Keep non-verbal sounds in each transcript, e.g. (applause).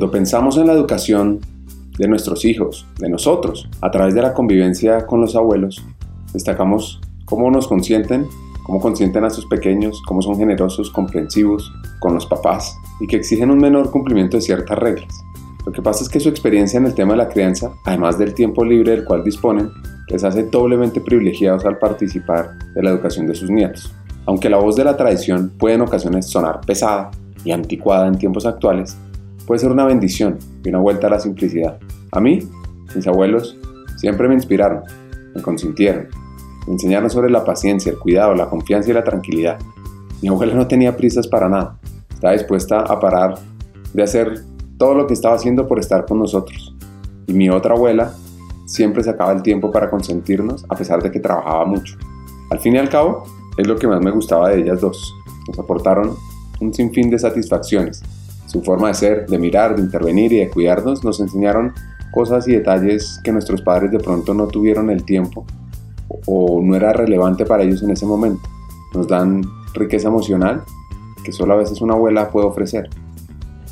Cuando pensamos en la educación de nuestros hijos, de nosotros, a través de la convivencia con los abuelos, destacamos cómo nos consienten, cómo consienten a sus pequeños, cómo son generosos, comprensivos con los papás y que exigen un menor cumplimiento de ciertas reglas. Lo que pasa es que su experiencia en el tema de la crianza, además del tiempo libre del cual disponen, les hace doblemente privilegiados al participar de la educación de sus nietos. Aunque la voz de la tradición puede en ocasiones sonar pesada y anticuada en tiempos actuales, puede ser una bendición y una vuelta a la simplicidad. A mí, mis abuelos, siempre me inspiraron, me consintieron, me enseñaron sobre la paciencia, el cuidado, la confianza y la tranquilidad. Mi abuela no tenía prisas para nada, estaba dispuesta a parar de hacer todo lo que estaba haciendo por estar con nosotros. Y mi otra abuela siempre sacaba el tiempo para consentirnos a pesar de que trabajaba mucho. Al fin y al cabo, es lo que más me gustaba de ellas dos. Nos aportaron un sinfín de satisfacciones. Su forma de ser, de mirar, de intervenir y de cuidarnos nos enseñaron cosas y detalles que nuestros padres de pronto no tuvieron el tiempo o no era relevante para ellos en ese momento. Nos dan riqueza emocional que solo a veces una abuela puede ofrecer.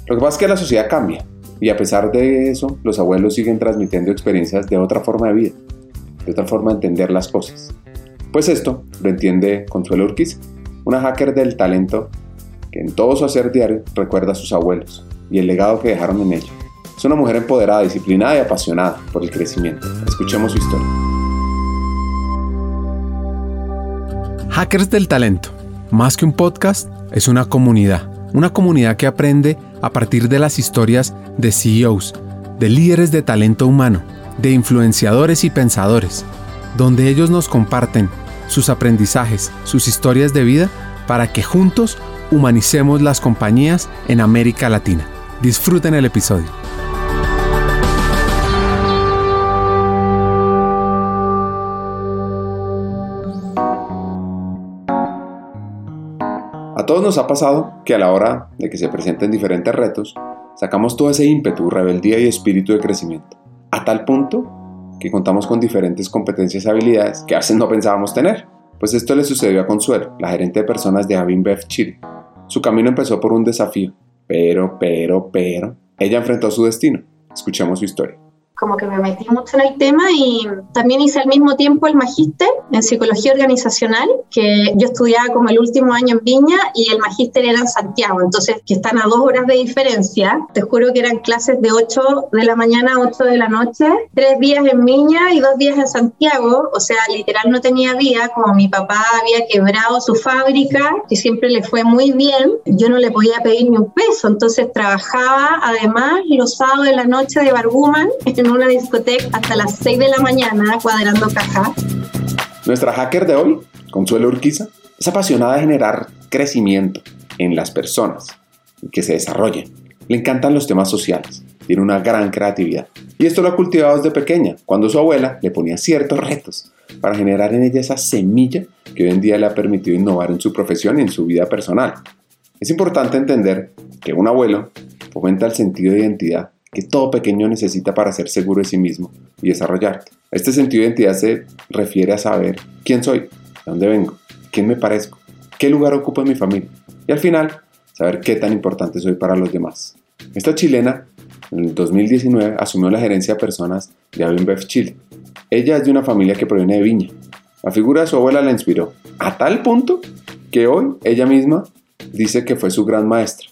Lo que pasa es que la sociedad cambia y a pesar de eso, los abuelos siguen transmitiendo experiencias de otra forma de vida, de otra forma de entender las cosas. Pues esto lo entiende Consuelo Urquiz, una hacker del talento que en todo su hacer diario recuerda a sus abuelos y el legado que dejaron en ello. Es una mujer empoderada, disciplinada y apasionada por el crecimiento. Escuchemos su historia. Hackers del Talento. Más que un podcast, es una comunidad. Una comunidad que aprende a partir de las historias de CEOs, de líderes de talento humano, de influenciadores y pensadores, donde ellos nos comparten sus aprendizajes, sus historias de vida, para que juntos humanicemos las compañías en América Latina. Disfruten el episodio. A todos nos ha pasado que a la hora de que se presenten diferentes retos, sacamos todo ese ímpetu, rebeldía y espíritu de crecimiento, a tal punto que contamos con diferentes competencias y habilidades que a no pensábamos tener. Pues esto le sucedió a Consuelo, la gerente de personas de Avinbev Chile. Su camino empezó por un desafío, pero, pero, pero, ella enfrentó su destino. Escuchemos su historia como que me metí mucho en el tema y también hice al mismo tiempo el magíster en psicología organizacional, que yo estudiaba como el último año en Viña y el magíster era en Santiago, entonces que están a dos horas de diferencia. Te juro que eran clases de 8 de la mañana a 8 de la noche, tres días en Viña y dos días en Santiago, o sea, literal no tenía vida, como mi papá había quebrado su fábrica, que siempre le fue muy bien, yo no le podía pedir ni un peso, entonces trabajaba además los sábados de la noche de Barguman (laughs) en una discoteca hasta las 6 de la mañana cuadrando caja. Nuestra hacker de hoy, Consuelo Urquiza, es apasionada de generar crecimiento en las personas y que se desarrollen. Le encantan los temas sociales, tiene una gran creatividad. Y esto lo ha cultivado desde pequeña, cuando su abuela le ponía ciertos retos para generar en ella esa semilla que hoy en día le ha permitido innovar en su profesión y en su vida personal. Es importante entender que un abuelo fomenta el sentido de identidad que todo pequeño necesita para ser seguro de sí mismo y desarrollarte. Este sentido de identidad se refiere a saber quién soy, de dónde vengo, quién me parezco, qué lugar ocupo en mi familia y al final saber qué tan importante soy para los demás. Esta chilena en el 2019 asumió la gerencia de personas de Avenbev Chile. Ella es de una familia que proviene de Viña. La figura de su abuela la inspiró a tal punto que hoy ella misma dice que fue su gran maestra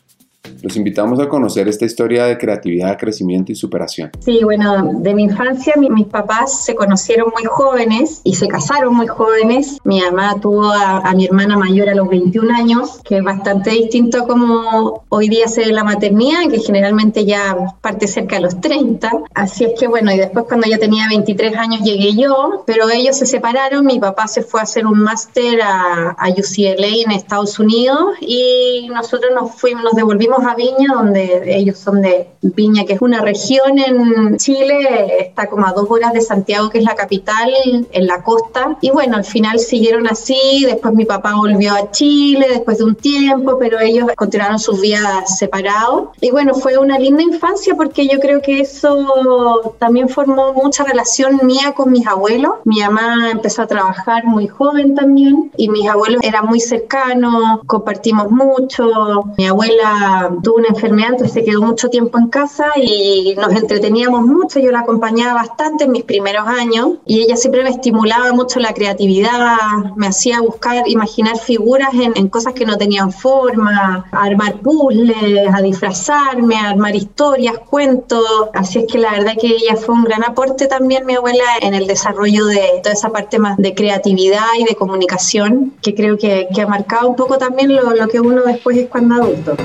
los invitamos a conocer esta historia de creatividad, crecimiento y superación. Sí, bueno, de mi infancia mis papás se conocieron muy jóvenes y se casaron muy jóvenes. Mi mamá tuvo a, mi hermana mayor a los 21 años, que es bastante distinto a como hoy día se ve la maternidad, que generalmente ya parte cerca de los 30. Así es que bueno, y después cuando yo tenía 23 años llegué yo, pero ellos se separaron, mi papá se fue a hacer un máster a, a UCLA en Estados Unidos y nosotros nos fuimos, nos devolvimos a Viña, donde ellos son de Viña, que es una región en Chile, está como a dos horas de Santiago, que es la capital, en la costa. Y bueno, al final siguieron así, después mi papá volvió a Chile después de un tiempo, pero ellos continuaron sus vidas separados. Y bueno, fue una linda infancia porque yo creo que eso también formó mucha relación mía con mis abuelos. Mi mamá empezó a trabajar muy joven también y mis abuelos eran muy cercanos, compartimos mucho. Mi abuela tuvo una enfermedad, entonces se quedó mucho tiempo en casa y nos entreteníamos mucho. Yo la acompañaba bastante en mis primeros años y ella siempre me estimulaba mucho la creatividad, me hacía buscar, imaginar figuras en, en cosas que no tenían forma, a armar puzzles, a disfrazarme, a armar historias, cuentos. Así es que la verdad que ella fue un gran aporte también, mi abuela, en el desarrollo de toda esa parte más de creatividad y de comunicación, que creo que, que ha marcado un poco también lo, lo que uno después es cuando adulto.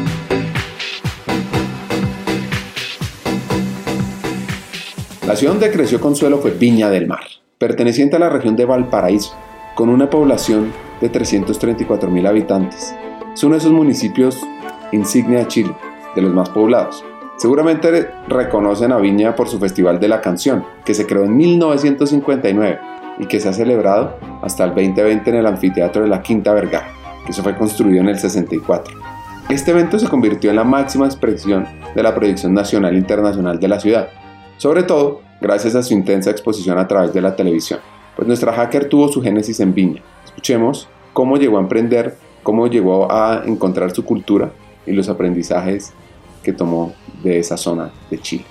La ciudad donde creció Consuelo fue Viña del Mar, perteneciente a la región de Valparaíso, con una población de 334 mil habitantes. Es uno de esos municipios insignia de Chile, de los más poblados. Seguramente reconocen a Viña por su Festival de la Canción, que se creó en 1959 y que se ha celebrado hasta el 2020 en el anfiteatro de la Quinta Vergara, que eso fue construido en el 64. Este evento se convirtió en la máxima expresión de la proyección nacional e internacional de la ciudad, sobre todo gracias a su intensa exposición a través de la televisión, pues nuestra hacker tuvo su génesis en Viña. Escuchemos cómo llegó a emprender, cómo llegó a encontrar su cultura y los aprendizajes que tomó de esa zona de Chile.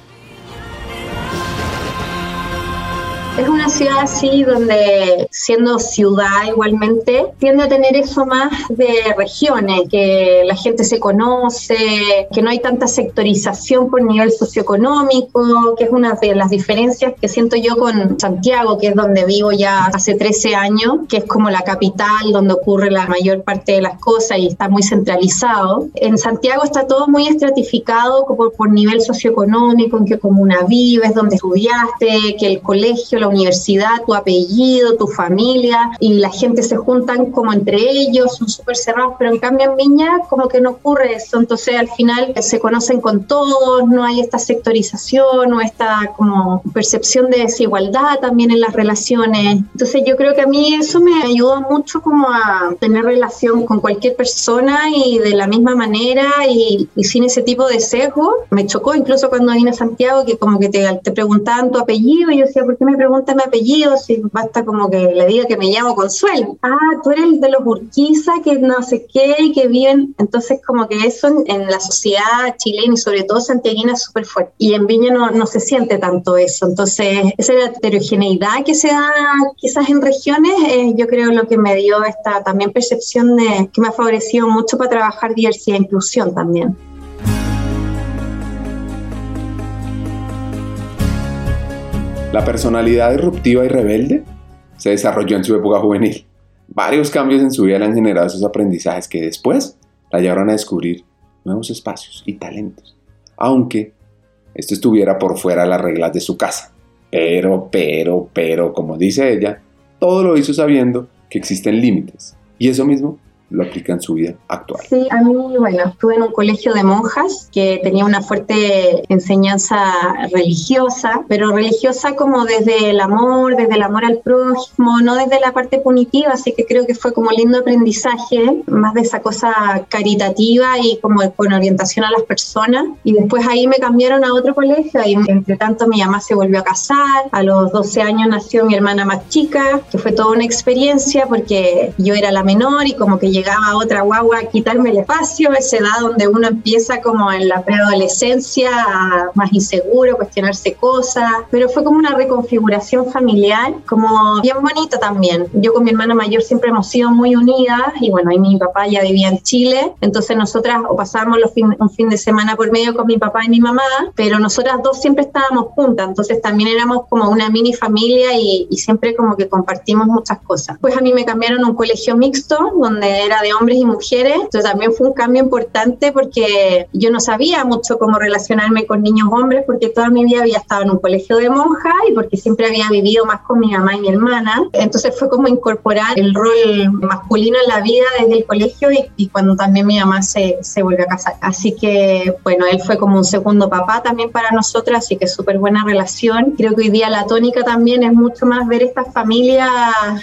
Es una ciudad así donde, siendo ciudad igualmente, tiende a tener eso más de regiones, que la gente se conoce, que no hay tanta sectorización por nivel socioeconómico, que es una de las diferencias que siento yo con Santiago, que es donde vivo ya hace 13 años, que es como la capital donde ocurre la mayor parte de las cosas y está muy centralizado. En Santiago está todo muy estratificado por, nivel socioeconómico, en qué comuna vives, dónde estudiaste, que el colegio, la universidad, tu apellido, tu familia, y la gente se juntan como entre ellos, son súper cerrados, pero en cambio en Viña como que no ocurre eso, entonces al final se conocen con todos, no hay esta sectorización o esta como percepción de desigualdad también en las relaciones. Entonces yo creo que a mí eso me ayudó mucho como a tener relación con cualquier persona y de la misma manera y, y sin ese tipo de sesgo. Me chocó incluso cuando vine a Santiago que como que te, te preguntaban tu apellido y yo decía, ¿por qué me pregunta apellido, si basta como que le diga que me llamo Consuelo. Ah, tú eres el de los Urquiza, que no sé qué, y que viven. Entonces, como que eso en, la sociedad chilena y sobre todo santiaguina es súper fuerte. Y en Viña no, no se siente tanto eso. Entonces, esa heterogeneidad que se da quizás en regiones, eh, yo creo lo que me dio esta también percepción de que me ha favorecido mucho para trabajar diversidad e inclusión también. La personalidad disruptiva y rebelde se desarrolló en su época juvenil. Varios cambios en su vida le han generado esos aprendizajes que después la llevaron a descubrir nuevos espacios y talentos, aunque esto estuviera por fuera de las reglas de su casa. Pero, pero, pero, como dice ella, todo lo hizo sabiendo que existen límites. Y eso mismo lo aplica en su vida actual. Sí, a mí, bueno, estuve en un colegio de monjas que tenía una fuerte enseñanza religiosa, pero religiosa como desde el amor, desde el amor al prójimo, no desde la parte punitiva, así que creo que fue como lindo aprendizaje, más de esa cosa caritativa y como con orientación a las personas. Y después ahí me cambiaron a otro colegio y entre tanto mi mamá se volvió a casar, a los 12 años nació mi hermana más chica, que fue toda una experiencia porque yo era la menor y como que llegaba otra guagua a quitarme el espacio, esa edad donde uno empieza como en la preadolescencia, más inseguro, cuestionarse cosas, pero fue como una reconfiguración familiar, como bien bonita también. Yo con mi hermana mayor siempre hemos sido muy unidas y bueno, ahí mi papá ya vivía en Chile, entonces nosotras o pasábamos los un fin de semana por medio con mi papá y mi mamá, pero nosotras dos siempre estábamos juntas, entonces también éramos como una mini familia y, y siempre como que compartimos muchas cosas. Pues a mí me cambiaron a un colegio mixto donde de hombres y mujeres, entonces también fue un cambio importante porque yo no sabía mucho cómo relacionarme con niños hombres porque toda mi vida había estado en un colegio de monjas y porque siempre había vivido más con mi mamá y mi hermana, entonces fue como incorporar el rol masculino en la vida desde el colegio y, y cuando también mi mamá se, se volvió a casar. Así que, bueno, él fue como un segundo papá también para nosotras, así que súper buena relación. Creo que hoy día la tónica también es mucho más ver estas familias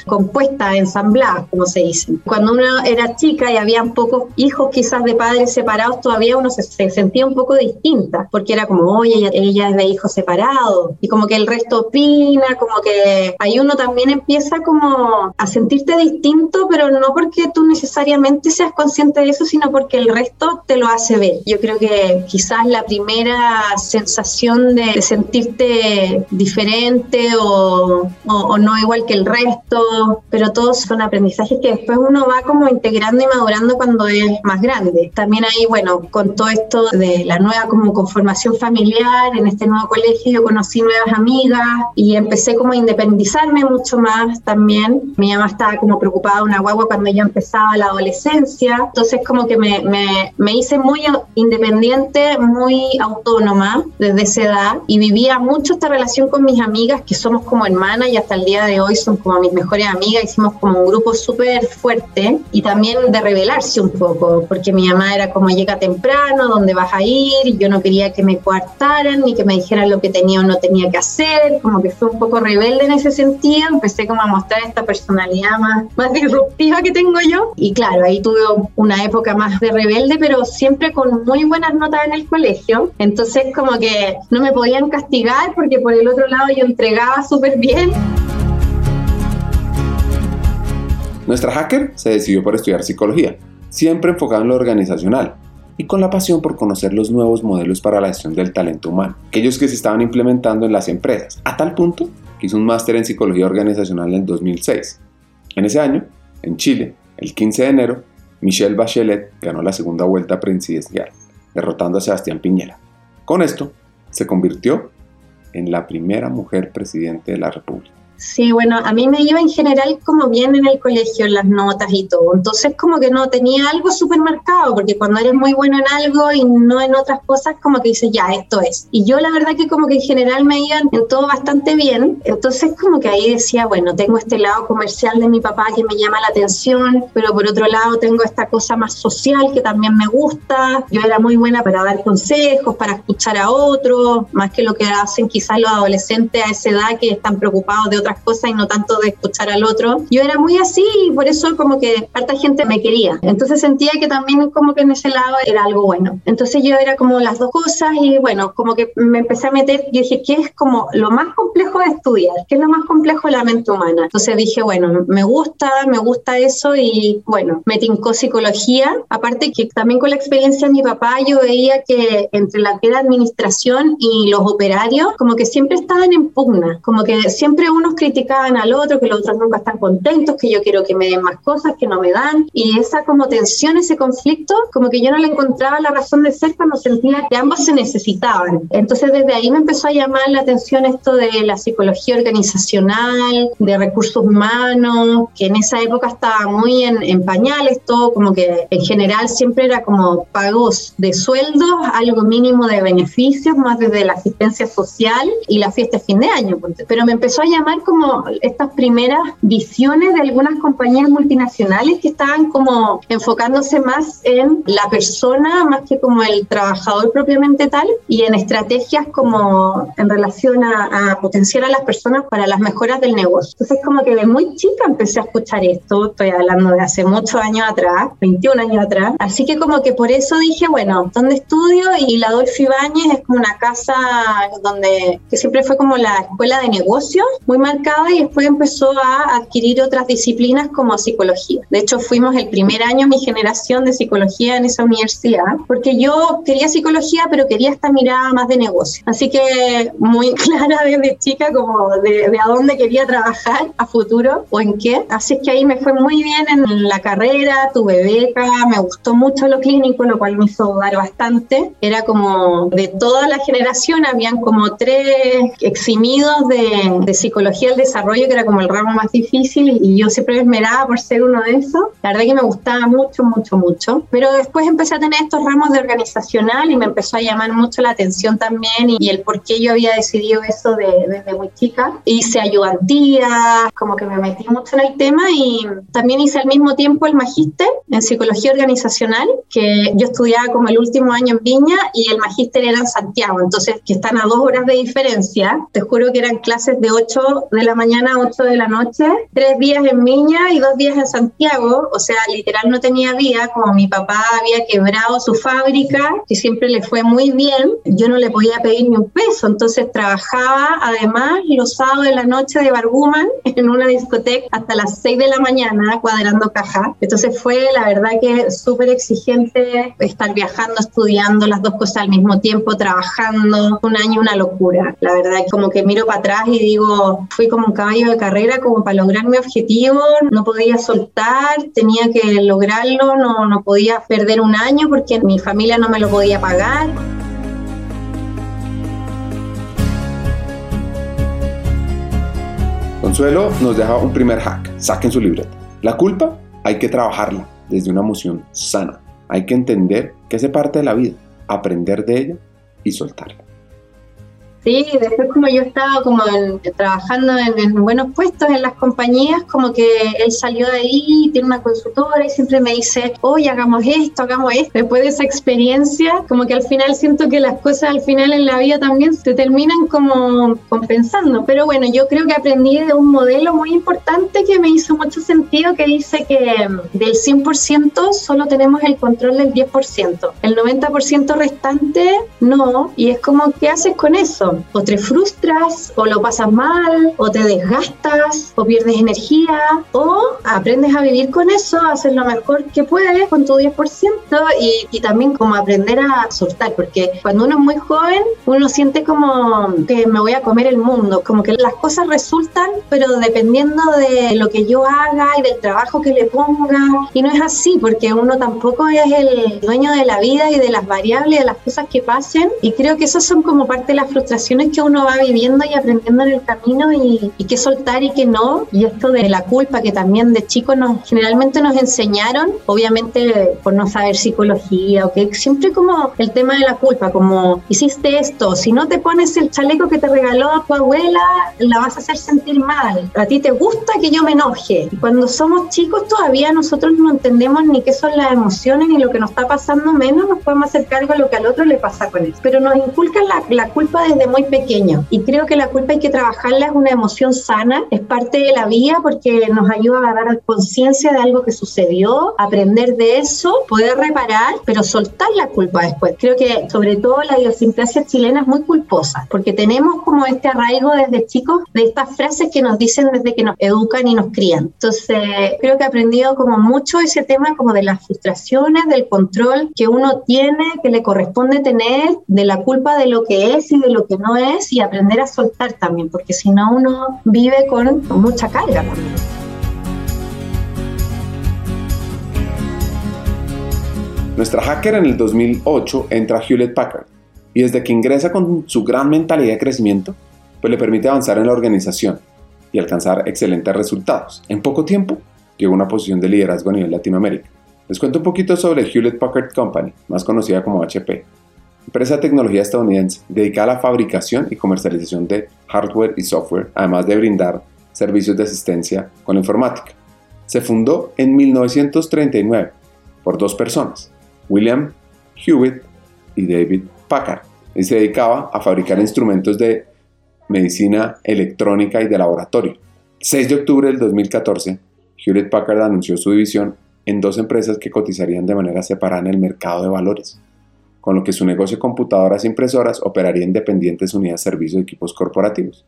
compuestas, ensambladas, como se dice. Cuando uno era chica y habían pocos hijos quizás de padres separados, todavía uno se, sentía un poco distinta, porque era como, oye, ella, ella, es de hijos separados, y como que el resto opina, como que ahí uno también empieza como a sentirte distinto, pero no porque tú necesariamente seas consciente de eso, sino porque el resto te lo hace ver. Yo creo que quizás la primera sensación de, sentirte diferente o, o no igual que el resto, pero todos son aprendizajes que después uno va como integrando y madurando cuando es más grande. También ahí, bueno, con todo esto de la nueva como conformación familiar, en este nuevo colegio conocí nuevas amigas y empecé como a independizarme mucho más también. Mi mamá estaba como preocupada una guagua cuando yo empezaba la adolescencia, entonces como que me, me, me hice muy independiente, muy autónoma desde esa edad y vivía mucho esta relación con mis amigas que somos como hermanas y hasta el día de hoy son como mis mejores amigas, hicimos como un grupo súper fuerte y también de revelarse un poco, porque mi mamá era como llega temprano, ¿dónde vas a ir? Yo no quería que me coartaran ni que me dijeran lo que tenía o no tenía que hacer, como que fue un poco rebelde en ese sentido, empecé como a mostrar esta personalidad más, más (laughs) disruptiva que tengo yo y claro, ahí tuve una época más de rebelde, pero siempre con muy buenas notas en el colegio, entonces como que no me podían castigar porque por el otro lado yo entregaba súper bien. Nuestra hacker se decidió por estudiar psicología, siempre enfocada en lo organizacional y con la pasión por conocer los nuevos modelos para la gestión del talento humano, aquellos que se estaban implementando en las empresas, a tal punto que hizo un máster en psicología organizacional en 2006. En ese año, en Chile, el 15 de enero, Michelle Bachelet ganó la segunda vuelta presidencial, derrotando a Sebastián Piñera. Con esto, se convirtió en la primera mujer presidente de la República. Sí, bueno, a mí me iba en general como bien en el colegio, en las notas y todo. Entonces como que no tenía algo súper marcado, porque cuando eres muy bueno en algo y no en otras cosas, como que dices, ya, esto es. Y yo la verdad que como que en general me iban en todo bastante bien. Entonces como que ahí decía, bueno, tengo este lado comercial de mi papá que me llama la atención, pero por otro lado tengo esta cosa más social que también me gusta. Yo era muy buena para dar consejos, para escuchar a otros, más que lo que hacen quizás los adolescentes a esa edad que están preocupados de otras cosas y no tanto de escuchar al otro. Yo era muy así y por eso como que harta gente me quería. Entonces sentía que también como que en ese lado era algo bueno. Entonces yo era como las dos cosas y bueno, como que me empecé a meter y dije, ¿qué es como lo más complejo de estudiar? ¿Qué es lo más complejo de la mente humana? Entonces dije, bueno, me gusta, me gusta eso y bueno, me tincó psicología. Aparte que también con la experiencia de mi papá yo veía que entre la que era administración y los operarios, como que siempre estaban en pugna, como que siempre unos criticaban al otro, que los otros nunca están contentos, que yo quiero que me den más cosas, que no me dan. Y esa como tensión, ese conflicto, como que yo no le encontraba la razón de ser cuando sentía que ambos se necesitaban. Entonces desde ahí me empezó a llamar la atención esto de la psicología organizacional, de recursos humanos, que en esa época estaba muy en, en pañales, todo como que en general siempre era como pagos de sueldos, algo mínimo de beneficios, más desde la asistencia social y la fiesta de fin de año. Pero me empezó a llamar como estas primeras visiones de algunas compañías multinacionales que estaban como enfocándose más en la persona más que como el trabajador propiamente tal y en estrategias como en relación a, potenciar a las personas para las mejoras del negocio. Entonces como que de muy chica empecé a escuchar esto, estoy hablando de hace muchos años atrás, 21 años atrás, así que como que por eso dije, bueno, ¿dónde estudio? Y la Adolfo Ibáñez es como una casa donde, que siempre fue como la escuela de negocios, muy mal y después empezó a adquirir otras disciplinas como psicología. De hecho, fuimos el primer año mi generación de psicología en esa universidad, porque yo quería psicología, pero quería esta mirada más de negocio. Así que muy (laughs) clara desde chica como de, de a dónde quería trabajar a futuro o en qué. Así es que ahí me fue muy bien en la carrera, tuve beca, me gustó mucho lo clínico, lo cual me hizo dar bastante. Era como de toda la generación, habían como tres eximidos de, de psicología desarrollo, que era como el ramo más difícil, y yo siempre me esmeraba por ser uno de esos. La verdad que me gustaba mucho, mucho, mucho. Pero después empecé a tener estos ramos de organizacional y me empezó a llamar mucho la atención también y, el por qué yo había decidido eso desde muy chica. Hice ayudantía, como que me metí mucho en el tema y también hice al mismo tiempo el magíster en psicología organizacional, que yo estudiaba como el último año en Viña y el magíster era en Santiago, entonces que están a dos horas de diferencia. Te juro que eran clases de 8 de la mañana a 8 de la noche, tres días en Miña y dos días en Santiago, o sea, literal no tenía vida, como mi papá había quebrado su fábrica, que siempre le fue muy bien, yo no le podía pedir ni un peso, entonces trabajaba además los sábados de la noche de Barguman (laughs) en una discoteca hasta las 6 de la mañana cuadrando caja. Entonces fue la verdad que súper exigente estar viajando, estudiando las dos cosas al mismo tiempo, trabajando, un año una locura. La verdad como que miro para atrás y digo, fui como un caballo de carrera como para lograr mi objetivo, no podía soltar, tenía que lograrlo, no, no podía perder un año porque mi familia no me lo podía pagar. Consuelo nos deja un primer hack. Saquen su libreta. La culpa hay que trabajarla desde una emoción sana. Hay que entender que hace parte de la vida, aprender de ella y soltarla. Sí, después como yo estaba como trabajando en, buenos puestos en las compañías, como que él salió de ahí, tiene una consultora y siempre me dice, oye, hagamos esto, hagamos esto. Después de esa experiencia, como que al final siento que las cosas al final en la vida también se terminan como compensando. Pero bueno, yo creo que aprendí de un modelo muy importante que me hizo mucho sentido, que dice que del 100% solo tenemos el control del 10%. El 90% restante no. Y es como, ¿qué haces con eso? O te frustras, o lo pasas mal, o te desgastas, o pierdes energía, o aprendes a vivir con eso, a hacer lo mejor que puedes con tu 10% y, y también como aprender a soltar, porque cuando uno es muy joven, uno siente como que me voy a comer el mundo, como que las cosas resultan, pero dependiendo de lo que yo haga y del trabajo que le ponga, y no es así, porque uno tampoco es el dueño de la vida y de las variables, de las cosas que pasen, y creo que esas son como parte de la frustración que uno va viviendo y aprendiendo en el camino y, y qué soltar y qué no. Y esto de la culpa que también de chicos nos generalmente nos enseñaron, obviamente por no saber psicología o que siempre como el tema de la culpa, como hiciste esto, si no te pones el chaleco que te regaló tu abuela, la vas a hacer sentir mal. A ti te gusta que yo me enoje. Y cuando somos chicos todavía nosotros no entendemos ni qué son las emociones ni lo que nos está pasando, menos nos podemos hacer cargo de lo que al otro le pasa con eso. Pero nos inculcan la, la culpa desde muy pequeño. Y creo que la culpa hay que trabajarla, es una emoción sana, es parte de la vida porque nos ayuda a dar conciencia de algo que sucedió, aprender de eso, poder reparar, pero soltar la culpa después. Creo que sobre todo la idiosincrasia chilena es muy culposa, porque tenemos como este arraigo desde chicos de estas frases que nos dicen desde que nos educan y nos crían. Entonces, creo que he aprendido como mucho ese tema como de las frustraciones, del control que uno tiene, que le corresponde tener, de la culpa de lo que es y de lo que no es y aprender a soltar también, porque si no uno vive con mucha carga también. Nuestra hacker en el 2008 entra a Hewlett Packard y desde que ingresa con su gran mentalidad de crecimiento, pues le permite avanzar en la organización y alcanzar excelentes resultados. En poco tiempo llegó a una posición de liderazgo a nivel Latinoamérica. Les cuento un poquito sobre Hewlett Packard Company, más conocida como HP, empresa de tecnología estadounidense dedicada a la fabricación y comercialización de hardware y software, además de brindar servicios de asistencia con la informática. Se fundó en 1939 por dos personas, William Hewitt y David Packard, y se dedicaba a fabricar instrumentos de medicina electrónica y de laboratorio. 6 de octubre del 2014, Hewlett Packard anunció su división en dos empresas que cotizarían de manera separada en el mercado de valores con lo que su negocio de computadoras e impresoras operaría independientes unidades de servicios de equipos corporativos.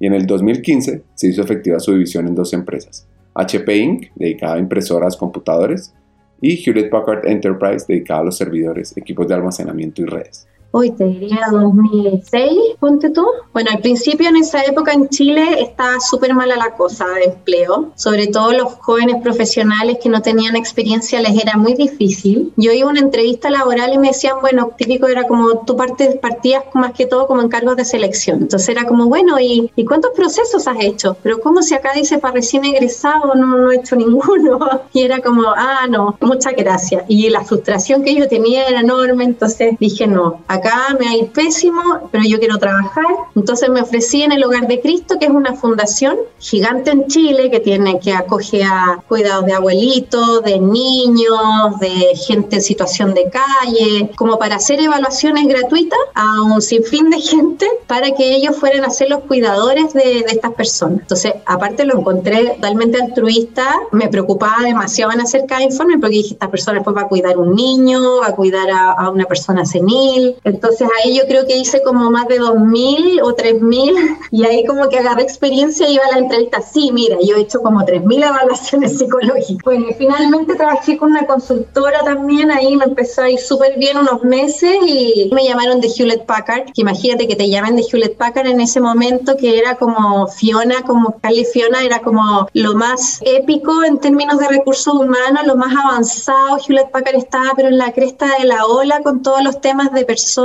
Y en el 2015 se hizo efectiva su división en dos empresas, HP Inc., dedicada a impresoras, computadores, y Hewlett Packard Enterprise, dedicada a los servidores, equipos de almacenamiento y redes hoy te diría 2006, ponte tú. Bueno, al principio en esa época en Chile estaba súper mala la cosa de empleo, sobre todo los jóvenes profesionales que no tenían experiencia les era muy difícil. Yo iba a una entrevista laboral y me decían, bueno, típico era como tú partes, partías más que todo como encargos de selección. Entonces era como, bueno, ¿y, ¿y cuántos procesos has hecho? Pero como si acá dice para recién egresado, no, no he hecho (laughs) ninguno. Y era como, ah, no, muchas gracias. Y la frustración que yo tenía era enorme, entonces dije, no, acá me va a ir pésimo, pero yo quiero trabajar. Entonces me ofrecí en el Hogar de Cristo, que es una fundación gigante en Chile que tiene que acoge a cuidados de abuelitos, de niños, de gente en situación de calle, como para hacer evaluaciones gratuitas a un sinfín de gente para que ellos fueran a ser los cuidadores de, de estas personas. Entonces, aparte lo encontré totalmente altruista, me preocupaba demasiado en hacer cada informe porque dije, esta persona después va a cuidar un niño, va a cuidar a, a una persona senil. Entonces ahí yo creo que hice como más de 2.000 o 3.000 (laughs) y ahí como que agarré experiencia y iba a la entrevista. Sí, mira, yo he hecho como 3.000 evaluaciones (laughs) psicológicas. Bueno, y finalmente trabajé con una consultora también, ahí me empezó a ir súper bien unos meses y me llamaron de Hewlett Packard, que imagínate que te llamen de Hewlett Packard en ese momento que era como Fiona, como Cali Fiona, era como lo más épico en términos de recursos humanos, lo más avanzado. Hewlett Packard estaba pero en la cresta de la ola con todos los temas de personas.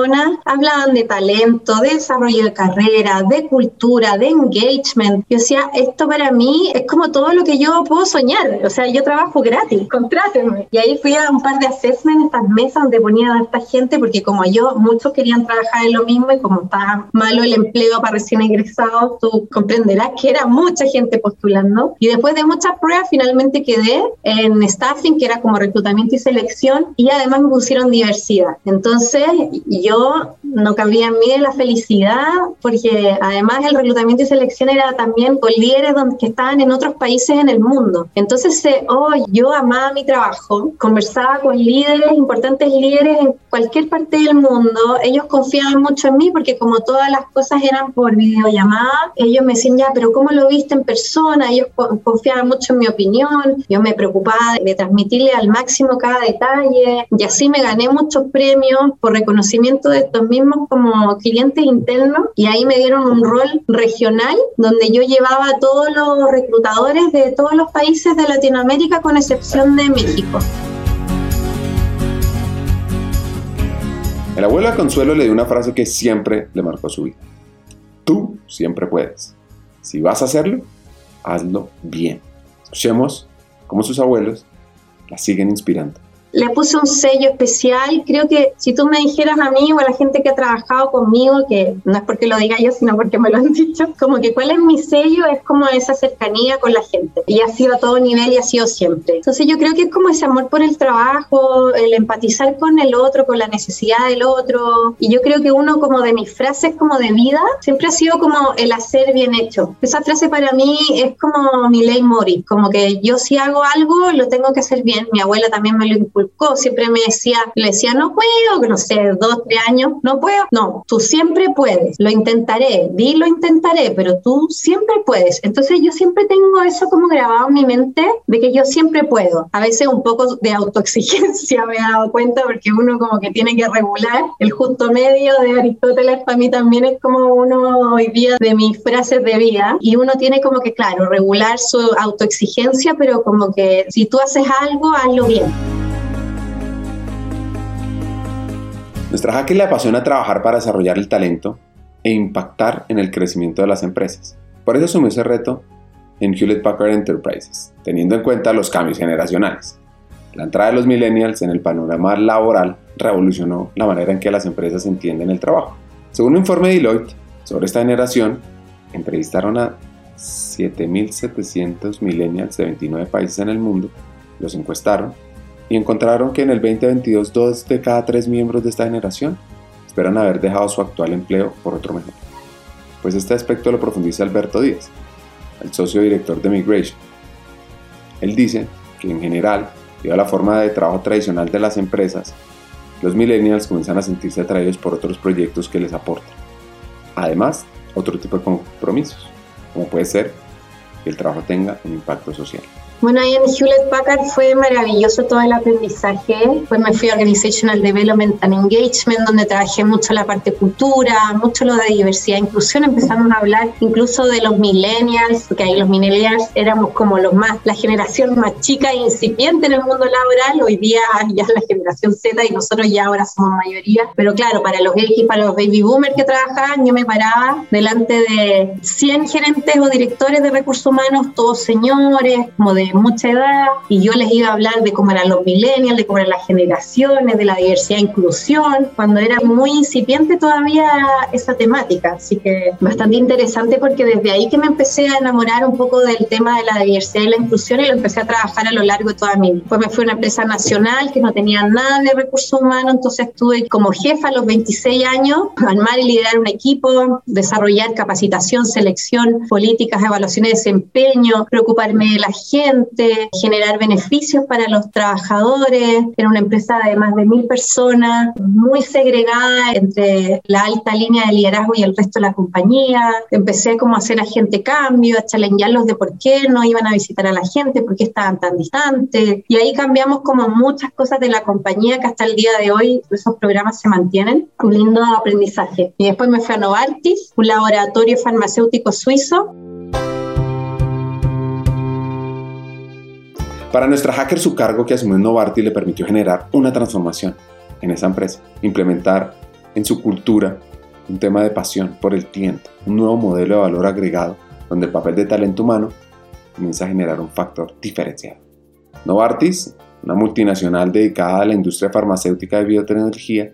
Hablaban de talento, de desarrollo de carrera, de cultura, de engagement. Yo decía, esto para mí es como todo lo que yo puedo soñar. O sea, yo trabajo gratis, contrátenme. Y ahí fui a un par de assessments, estas mesas donde ponía a esta gente, porque como yo, muchos querían trabajar en lo mismo y como estaba malo el empleo para recién egresados, tú comprenderás que era mucha gente postulando. Y después de muchas pruebas, finalmente quedé en staffing, que era como reclutamiento y selección, y además me pusieron diversidad. Entonces, yo no cabía en mí la felicidad, porque además el reclutamiento y selección era también con líderes donde, que estaban en otros países en el mundo. Entonces, oh, yo amaba mi trabajo, conversaba con líderes, importantes líderes en cualquier parte del mundo, ellos confiaban mucho en mí porque como todas las cosas eran por videollamada, ellos me decían, ya, pero ¿cómo lo viste en persona? Ellos confiaban mucho en mi opinión, yo me preocupaba de transmitirle al máximo cada detalle y así me gané muchos premios por reconocimiento de estos mismos como clientes internos y ahí me dieron un rol regional donde yo llevaba a todos los reclutadores de todos los países de Latinoamérica con excepción de México. El abuelo a Consuelo le dio una frase que siempre le marcó su vida. Tú siempre puedes. Si vas a hacerlo, hazlo bien. Escuchemos cómo sus abuelos la siguen inspirando le puse un sello especial. Creo que si tú me dijeras a mí o a la gente que ha trabajado conmigo, que no es porque lo diga yo, sino porque me lo han (laughs) dicho, como que cuál es mi sello, es como esa cercanía con la gente. Y ha sido a todo nivel y ha sido siempre. Entonces yo creo que es como ese amor por el trabajo, el empatizar con el otro, con la necesidad del otro. Y yo creo que uno como de mis frases como de vida, siempre ha sido como el hacer bien hecho. Esa frase para mí es como mi ley mori, como que yo si hago algo, lo tengo que hacer bien. Mi abuela también me lo inculcó siempre me decía, le decía, no puedo, no sé, dos, tres años, no puedo. No, tú siempre puedes, lo intentaré, di lo intentaré, pero tú siempre puedes. Entonces yo siempre tengo eso como grabado en mi mente de que yo siempre puedo. A veces un poco de autoexigencia (laughs) me he dado cuenta porque uno como que tiene que regular el justo medio de Aristóteles para mí también es como uno hoy día de mis frases de vida y uno tiene como que claro regular su autoexigencia pero como que si tú haces algo hazlo bien. Nuestra hacker le apasiona trabajar para desarrollar el talento e impactar en el crecimiento de las empresas. Por eso asumió ese reto en Hewlett Packard Enterprises, teniendo en cuenta los cambios generacionales. La entrada de los millennials en el panorama laboral revolucionó la manera en que las empresas entienden el trabajo. Según un informe de Deloitte sobre esta generación, entrevistaron a 7.700 millennials de 29 países en el mundo, los encuestaron y encontraron que en el 2022 dos de cada tres miembros de esta generación esperan haber dejado su actual empleo por otro mejor. Pues este aspecto lo profundiza Alberto Díaz, el socio director de Migration. Él dice que en general, debido a la forma de trabajo tradicional de las empresas, los millennials comienzan a sentirse atraídos por otros proyectos que les aportan. Además, otro tipo de compromisos, como puede ser que el trabajo tenga un impacto social. Bueno, ahí en Hewlett Packard fue maravilloso todo el aprendizaje. Pues me fui a Organizational Development and Engagement, donde trabajé mucho la parte cultura, mucho lo de diversidad e inclusión. Empezamos a hablar incluso de los millennials, porque ahí los millennials éramos como los más, la generación más chica e incipiente en el mundo laboral. Hoy día ya es la generación Z y nosotros ya ahora somos mayoría. Pero claro, para los X, para los baby boomers que trabajaban, yo me paraba delante de 100 gerentes o directores de recursos humanos, todos señores, como de mucha edad y yo les iba a hablar de cómo eran los millennials, de cómo eran las generaciones, de la diversidad e inclusión, cuando era muy incipiente todavía esa temática. Así que bastante interesante porque desde ahí que me empecé a enamorar un poco del tema de la diversidad y la inclusión y lo empecé a trabajar a lo largo de toda mi vida. Después me fui a una empresa nacional que no tenía nada de recursos humanos, entonces estuve como jefa a los 26 años, armar y liderar un equipo, desarrollar capacitación, selección, políticas, evaluaciones de desempeño, preocuparme de la gente, generar beneficios para los trabajadores. Era una empresa de más de mil personas, muy segregada entre la alta línea de liderazgo y el resto de la compañía. Empecé como a hacer agente cambio, a challengearlos de por qué no iban a visitar a la gente, por qué estaban tan distantes. Y ahí cambiamos como muchas cosas de la compañía que hasta el día de hoy esos programas se mantienen. Un lindo aprendizaje. Y después me fui a Novartis, un laboratorio farmacéutico suizo. Para nuestra hacker, su cargo que asumió en Novartis le permitió generar una transformación en esa empresa, implementar en su cultura un tema de pasión por el cliente, un nuevo modelo de valor agregado donde el papel de talento humano comienza a generar un factor diferenciado. Novartis, una multinacional dedicada a la industria farmacéutica de biotecnología,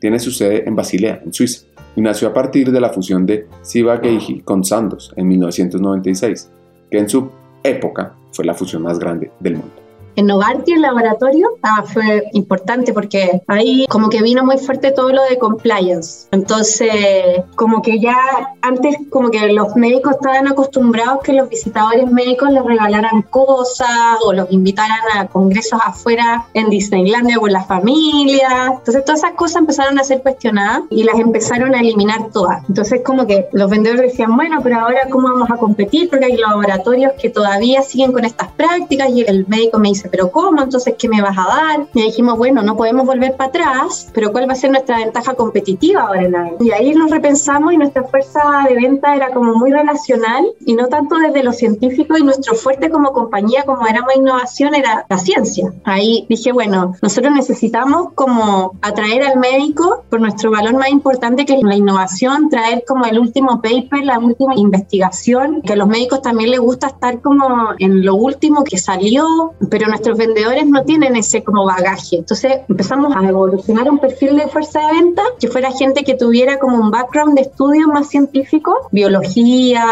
tiene su sede en Basilea, en Suiza, y nació a partir de la fusión de Siva Geigy con Sandoz en 1996, que en su época fue la fusión más grande del mundo en Novartis, el laboratorio, ah, fue importante porque ahí como que vino muy fuerte todo lo de compliance. Entonces, como que ya antes como que los médicos estaban acostumbrados que los visitadores médicos les regalaran cosas o los invitaran a congresos afuera en Disneylandia con la familia. Entonces, todas esas cosas empezaron a ser cuestionadas y las empezaron a eliminar todas. Entonces, como que los vendedores decían, bueno, pero ahora cómo vamos a competir porque hay laboratorios que todavía siguen con estas prácticas y el médico me dice, pero ¿cómo? Entonces, ¿qué me vas a dar? Y dijimos, bueno, no podemos volver para atrás, pero ¿cuál va a ser nuestra ventaja competitiva ahora en la Y ahí nos repensamos y nuestra fuerza de venta era como muy relacional y no tanto desde lo científico y nuestro fuerte como compañía, como éramos innovación, era la ciencia. Ahí dije, bueno, nosotros necesitamos como atraer al médico por nuestro valor más importante que es la innovación, traer como el último paper, la última investigación, que a los médicos también les gusta estar como en lo último que salió, pero nuestros vendedores no tienen ese como bagaje. Entonces empezamos a evolucionar un perfil de fuerza de venta que fuera gente que tuviera como un background de estudio más científico, biología,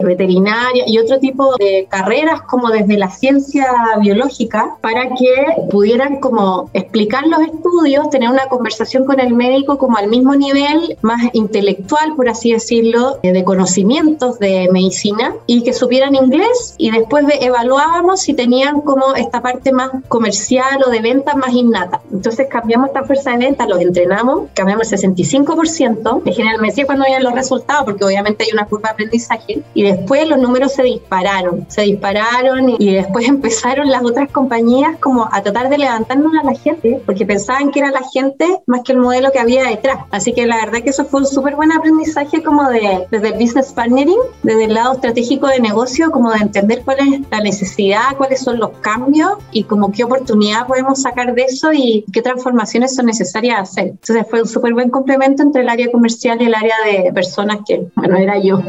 veterinaria y otro tipo de carreras como desde la ciencia biológica para que pudieran como explicar los estudios, tener una conversación con el médico como al mismo nivel, más intelectual, por así decirlo, de conocimientos de medicina y que supieran inglés y después evaluábamos si tenían como esta parte más comercial o de venta más innata. Entonces cambiamos esta fuerza de venta, los entrenamos, cambiamos el 65%. En general me decía cuando veían los resultados, porque obviamente hay una curva de aprendizaje. Y después los números se dispararon, se dispararon y, después (laughs) empezaron las otras compañías como a tratar de levantarnos a la gente, porque pensaban que era la gente más que el modelo que había detrás. Así que la verdad que eso fue un súper buen aprendizaje como de, desde el business partnering, desde el lado estratégico de negocio, como de entender cuál es la necesidad, cuáles son los cambios y como qué oportunidad podemos sacar de eso y qué transformaciones son necesarias hacer. Entonces fue un súper buen complemento entre el área comercial y el área de personas que, bueno, era yo.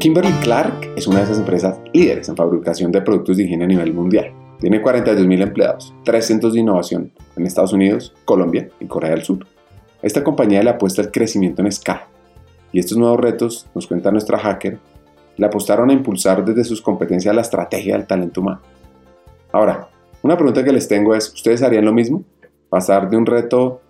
Kimberly Clark es una de esas empresas líderes en fabricación de productos de higiene a nivel mundial. Tiene 42.000 empleados, tres centros de innovación en Estados Unidos, Colombia y Corea del Sur. Esta compañía le apuesta al crecimiento en escala y estos nuevos retos, nos cuenta nuestra hacker, le apostaron a impulsar desde sus competencias la estrategia del talento humano. Ahora, una pregunta que les tengo es, ¿ustedes harían lo mismo? ¿Pasar de un reto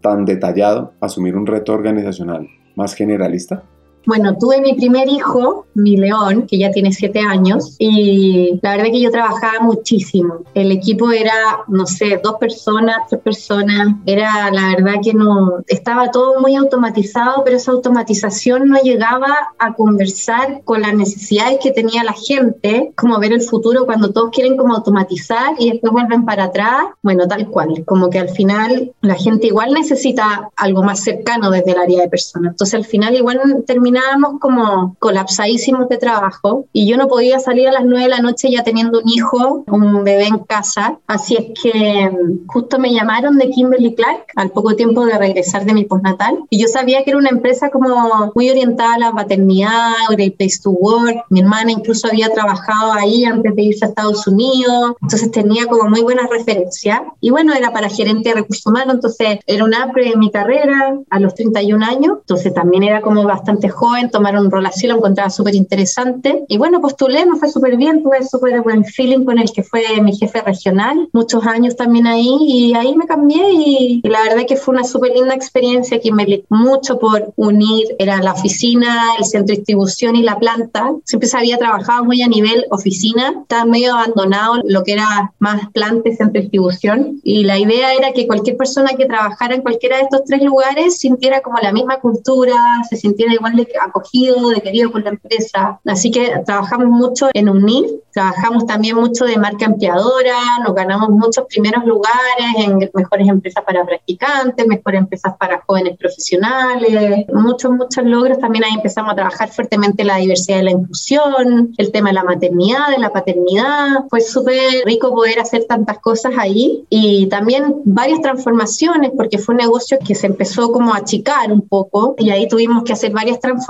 tan detallado a asumir un reto organizacional más generalista? Bueno, tuve mi primer hijo, mi león, que ya tiene siete años, y la verdad que yo trabajaba muchísimo. El equipo era, no sé, dos personas, tres personas. Era, la verdad que no, estaba todo muy automatizado, pero esa automatización no llegaba a conversar con las necesidades que tenía la gente, como ver el futuro cuando todos quieren como automatizar y después vuelven para atrás. Bueno, tal cual, como que al final la gente igual necesita algo más cercano desde el área de personas. Entonces al final igual termina terminábamos como colapsadísimos de trabajo y yo no podía salir a las 9 de la noche ya teniendo un hijo, un bebé en casa. Así es que mm, justo me llamaron de Kimberly Clark al poco tiempo de regresar de mi postnatal y yo sabía que era una empresa como muy orientada a la paternidad, Great Place to Work. Mi hermana incluso había trabajado ahí antes de irse a Estados Unidos, entonces tenía como muy buenas referencias. Y bueno, era para gerente de recursos humanos, entonces era una pre en mi carrera a los 31 años, entonces también era como bastante joven, tomar un rol así lo encontraba súper interesante. Y bueno, postulé, me fue súper bien, tuve súper buen feeling con el que fue mi jefe regional, muchos años también ahí, y ahí me cambié y, la verdad que fue una súper linda experiencia que me mucho por unir, era la oficina, el centro de distribución y la planta. Siempre se había trabajado muy a nivel oficina, estaba medio abandonado lo que era más planta y centro de distribución. Y la idea era que cualquier persona que trabajara en cualquiera de estos tres lugares sintiera como la misma cultura, se sintiera igual de acogido, de querido por la empresa. Así que trabajamos mucho en unir, trabajamos también mucho de marca empleadora, nos ganamos muchos primeros lugares en mejores empresas para practicantes, mejores empresas para jóvenes profesionales, muchos, muchos logros. También ahí empezamos a trabajar fuertemente la diversidad y la inclusión, el tema de la maternidad, de la paternidad. Fue súper rico poder hacer tantas cosas ahí y también varias transformaciones porque fue un negocio que se empezó como a achicar un poco y ahí tuvimos que hacer varias transformaciones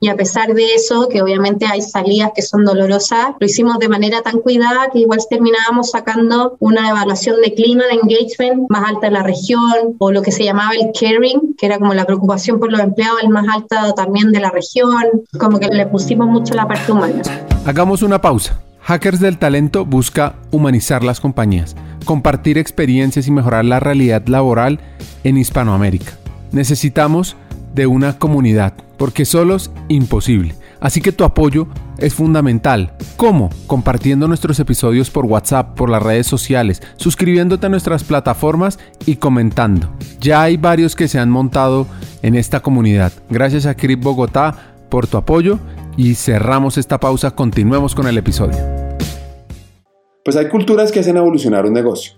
y a pesar de eso, que obviamente hay salidas que son dolorosas, lo hicimos de manera tan cuidada que igual terminábamos sacando una evaluación de clima de engagement más alta de la región o lo que se llamaba el caring, que era como la preocupación por los empleados, el más alta también de la región, como que le pusimos mucho la parte humana. Hagamos una pausa. Hackers del Talento busca humanizar las compañías, compartir experiencias y mejorar la realidad laboral en Hispanoamérica. Necesitamos de una comunidad, porque solos imposible. Así que tu apoyo es fundamental. ¿Cómo? Compartiendo nuestros episodios por WhatsApp, por las redes sociales, suscribiéndote a nuestras plataformas y comentando. Ya hay varios que se han montado en esta comunidad. Gracias a Crip Bogotá por tu apoyo y cerramos esta pausa. Continuemos con el episodio. Pues hay culturas que hacen evolucionar un negocio.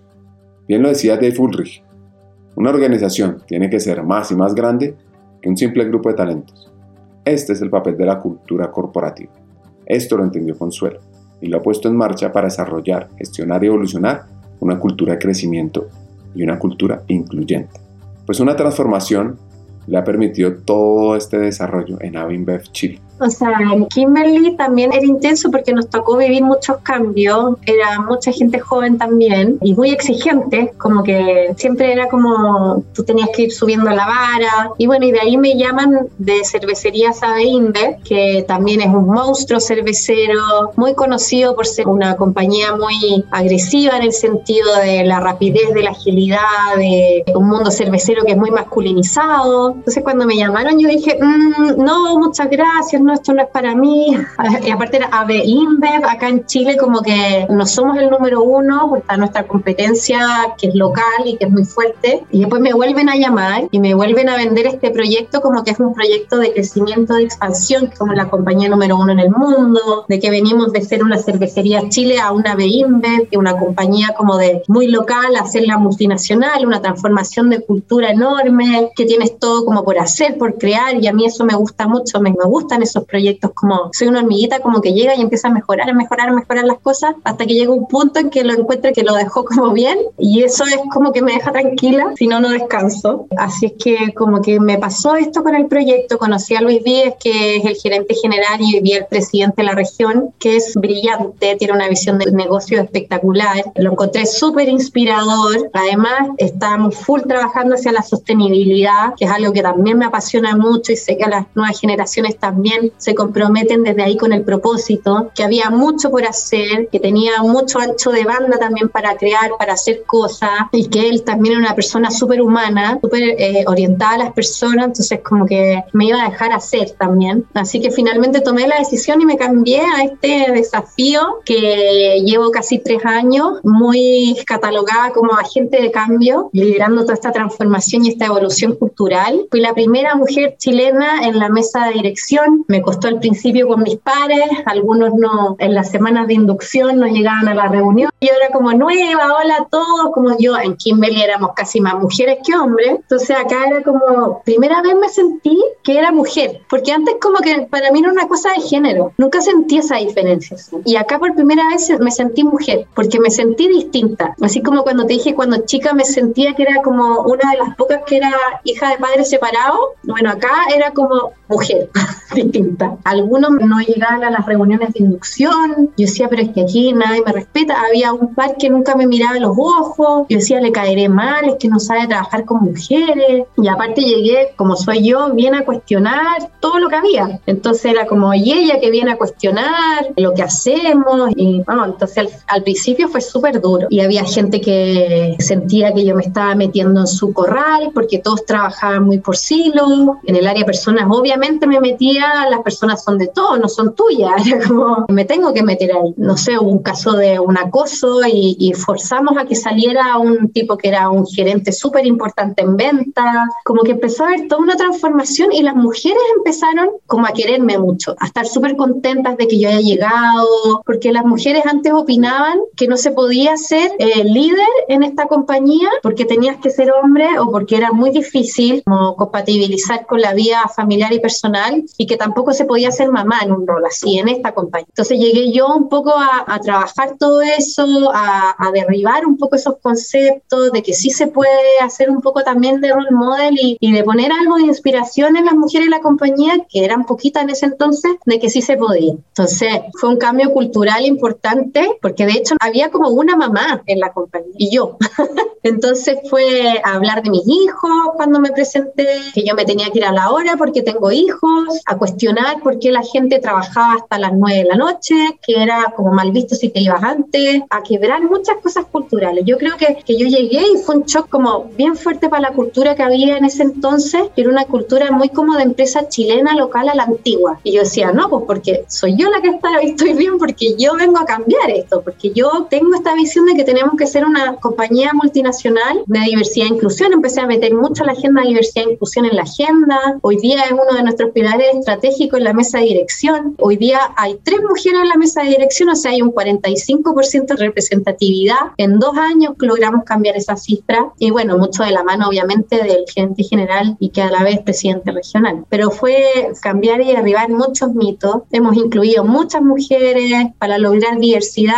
Bien lo decía Dave Ulrich. Una organización tiene que ser más y más grande que un simple grupo de talentos. Este es el papel de la cultura corporativa. Esto lo entendió Consuelo y lo ha puesto en marcha para desarrollar, gestionar y evolucionar una cultura de crecimiento y una cultura incluyente. Pues una transformación le ha permitido todo este desarrollo en Avinbev Chile. O sea, en Kimberly también era intenso porque nos tocó vivir muchos cambios, era mucha gente joven también y muy exigente, como que siempre era como tú tenías que ir subiendo la vara y bueno, y de ahí me llaman de cervecería Sabe que también es un monstruo cervecero, muy conocido por ser una compañía muy agresiva en el sentido de la rapidez, de la agilidad, de un mundo cervecero que es muy masculinizado. Entonces cuando me llamaron yo dije, mm, no, muchas gracias no, esto no es para mí. (laughs) Y aparte era AB InBev, acá en Chile como que no somos el número uno, está nuestra competencia que es local y que es muy fuerte. Y después me vuelven a llamar y me vuelven a vender este proyecto como que es un proyecto de crecimiento, de expansión, que somos la compañía número uno en el mundo, de que venimos de ser una cervecería Chile a una AB InBev, que una compañía como de muy local, a hacerla multinacional, una transformación de cultura enorme, que tienes todo como por hacer, por crear, y a mí eso me gusta mucho, me, me gustan esos proyectos como soy una hormiguita como que llega y empieza a mejorar, a mejorar, a mejorar las cosas hasta que llega un punto en que lo encuentre que lo dejó como bien y eso es como que me deja tranquila, si no, no descanso. Así es que como que me pasó esto con el proyecto, conocí a Luis Díez, que es el gerente general y hoy el presidente de la región, que es brillante, tiene una visión de negocio espectacular, lo encontré súper inspirador, además estábamos full trabajando hacia la sostenibilidad, que es algo que también me apasiona mucho y sé que a las nuevas generaciones también se comprometen desde ahí con el propósito, que había mucho por hacer, que tenía mucho ancho de banda también para crear, para hacer cosas, y que él también era una persona súper humana, súper eh, orientada a las personas, entonces como que me iba a dejar hacer también. Así que finalmente tomé la decisión y me cambié a este desafío que llevo casi tres años, muy catalogada como agente de cambio, liderando toda esta transformación y esta evolución cultural. Fui la primera mujer chilena en la mesa de dirección. Me costó al principio con mis pares, algunos no, en las semanas de inducción no llegaban a la reunión. Yo era como nueva, hola a todos, como yo en Kimberly éramos casi más mujeres que hombres. Entonces acá era como, primera vez me sentí que era mujer, porque antes como que para mí era una cosa de género, nunca sentí esa diferencia. Y acá por primera vez me sentí mujer, porque me sentí distinta. Así como cuando te dije cuando chica me sentía que era como una de las pocas que era hija de padres separados, bueno, acá era como mujer, (laughs) distinta. Algunos no llegaban a las reuniones de inducción, yo decía, pero es que aquí nadie me respeta. Había un par que nunca me miraba los ojos, yo decía, le caeré mal, es que no sabe trabajar con mujeres. Y aparte llegué, como soy yo, bien a cuestionar todo lo que había. Entonces era como, y ella que viene a cuestionar lo que hacemos. Y vamos, entonces al, al principio fue súper duro. Y había gente que sentía que yo me estaba metiendo en su corral porque todos trabajaban muy por silo. En el área personas, obviamente me metía, las personas son de todo, no son tuyas. (laughs) Era como, me tengo que meter ahí. No sé, hubo un caso de un acoso y, y forzamos a que saliera un tipo que era un gerente súper importante en venta. Como que empezó a haber toda una transformación y las mujeres empezaron como a quererme mucho, a estar súper contentas de que yo haya llegado, porque las mujeres antes opinaban que no se podía ser eh, líder en esta compañía porque tenías que ser hombre o porque era muy difícil como compatibilizar con la vida familiar y personal y que tampoco se podía ser mamá en un rol así en esta compañía. Entonces llegué yo un poco a, a trabajar todo eso, a, a, derribar un poco esos conceptos de que sí se puede hacer un poco también de role model y, y de poner algo de inspiración en las mujeres de la compañía, que eran poquitas en ese entonces, de que sí se podía. Entonces fue un cambio cultural importante porque de hecho había como una mamá en la compañía y yo. (laughs) Entonces fue hablar de mis hijos cuando me presenté, que yo me tenía que ir a la hora porque tengo hijos, a cuestionar por qué la gente trabajaba hasta las nueve de la noche, que era como mal visto si te ibas antes, a quebrar muchas cosas culturales. Yo creo que, que yo llegué y fue un shock como bien fuerte para la cultura que había en ese entonces, que era una cultura muy como de empresa chilena local a la antigua. Y yo decía, no, pues porque soy yo la que está, (laughs) estoy bien porque yo vengo a cambiar esto, porque yo tengo esta visión de que tenemos que ser una compañía multinacional de diversidad e inclusión. Empecé a meter mucho la agenda de diversidad e inclusión en la agenda. Hoy día es uno de nuestros pilares estratégicos en la mesa de dirección. Hoy día hay tres mujeres en la mesa de dirección, o sea, hay un 45% de representatividad. En dos años logramos cambiar esa cifra y bueno, mucho de la mano obviamente del gerente general y que a la vez presidente regional. Pero fue cambiar y derribar muchos mitos. Hemos incluido muchas mujeres para lograr diversidad.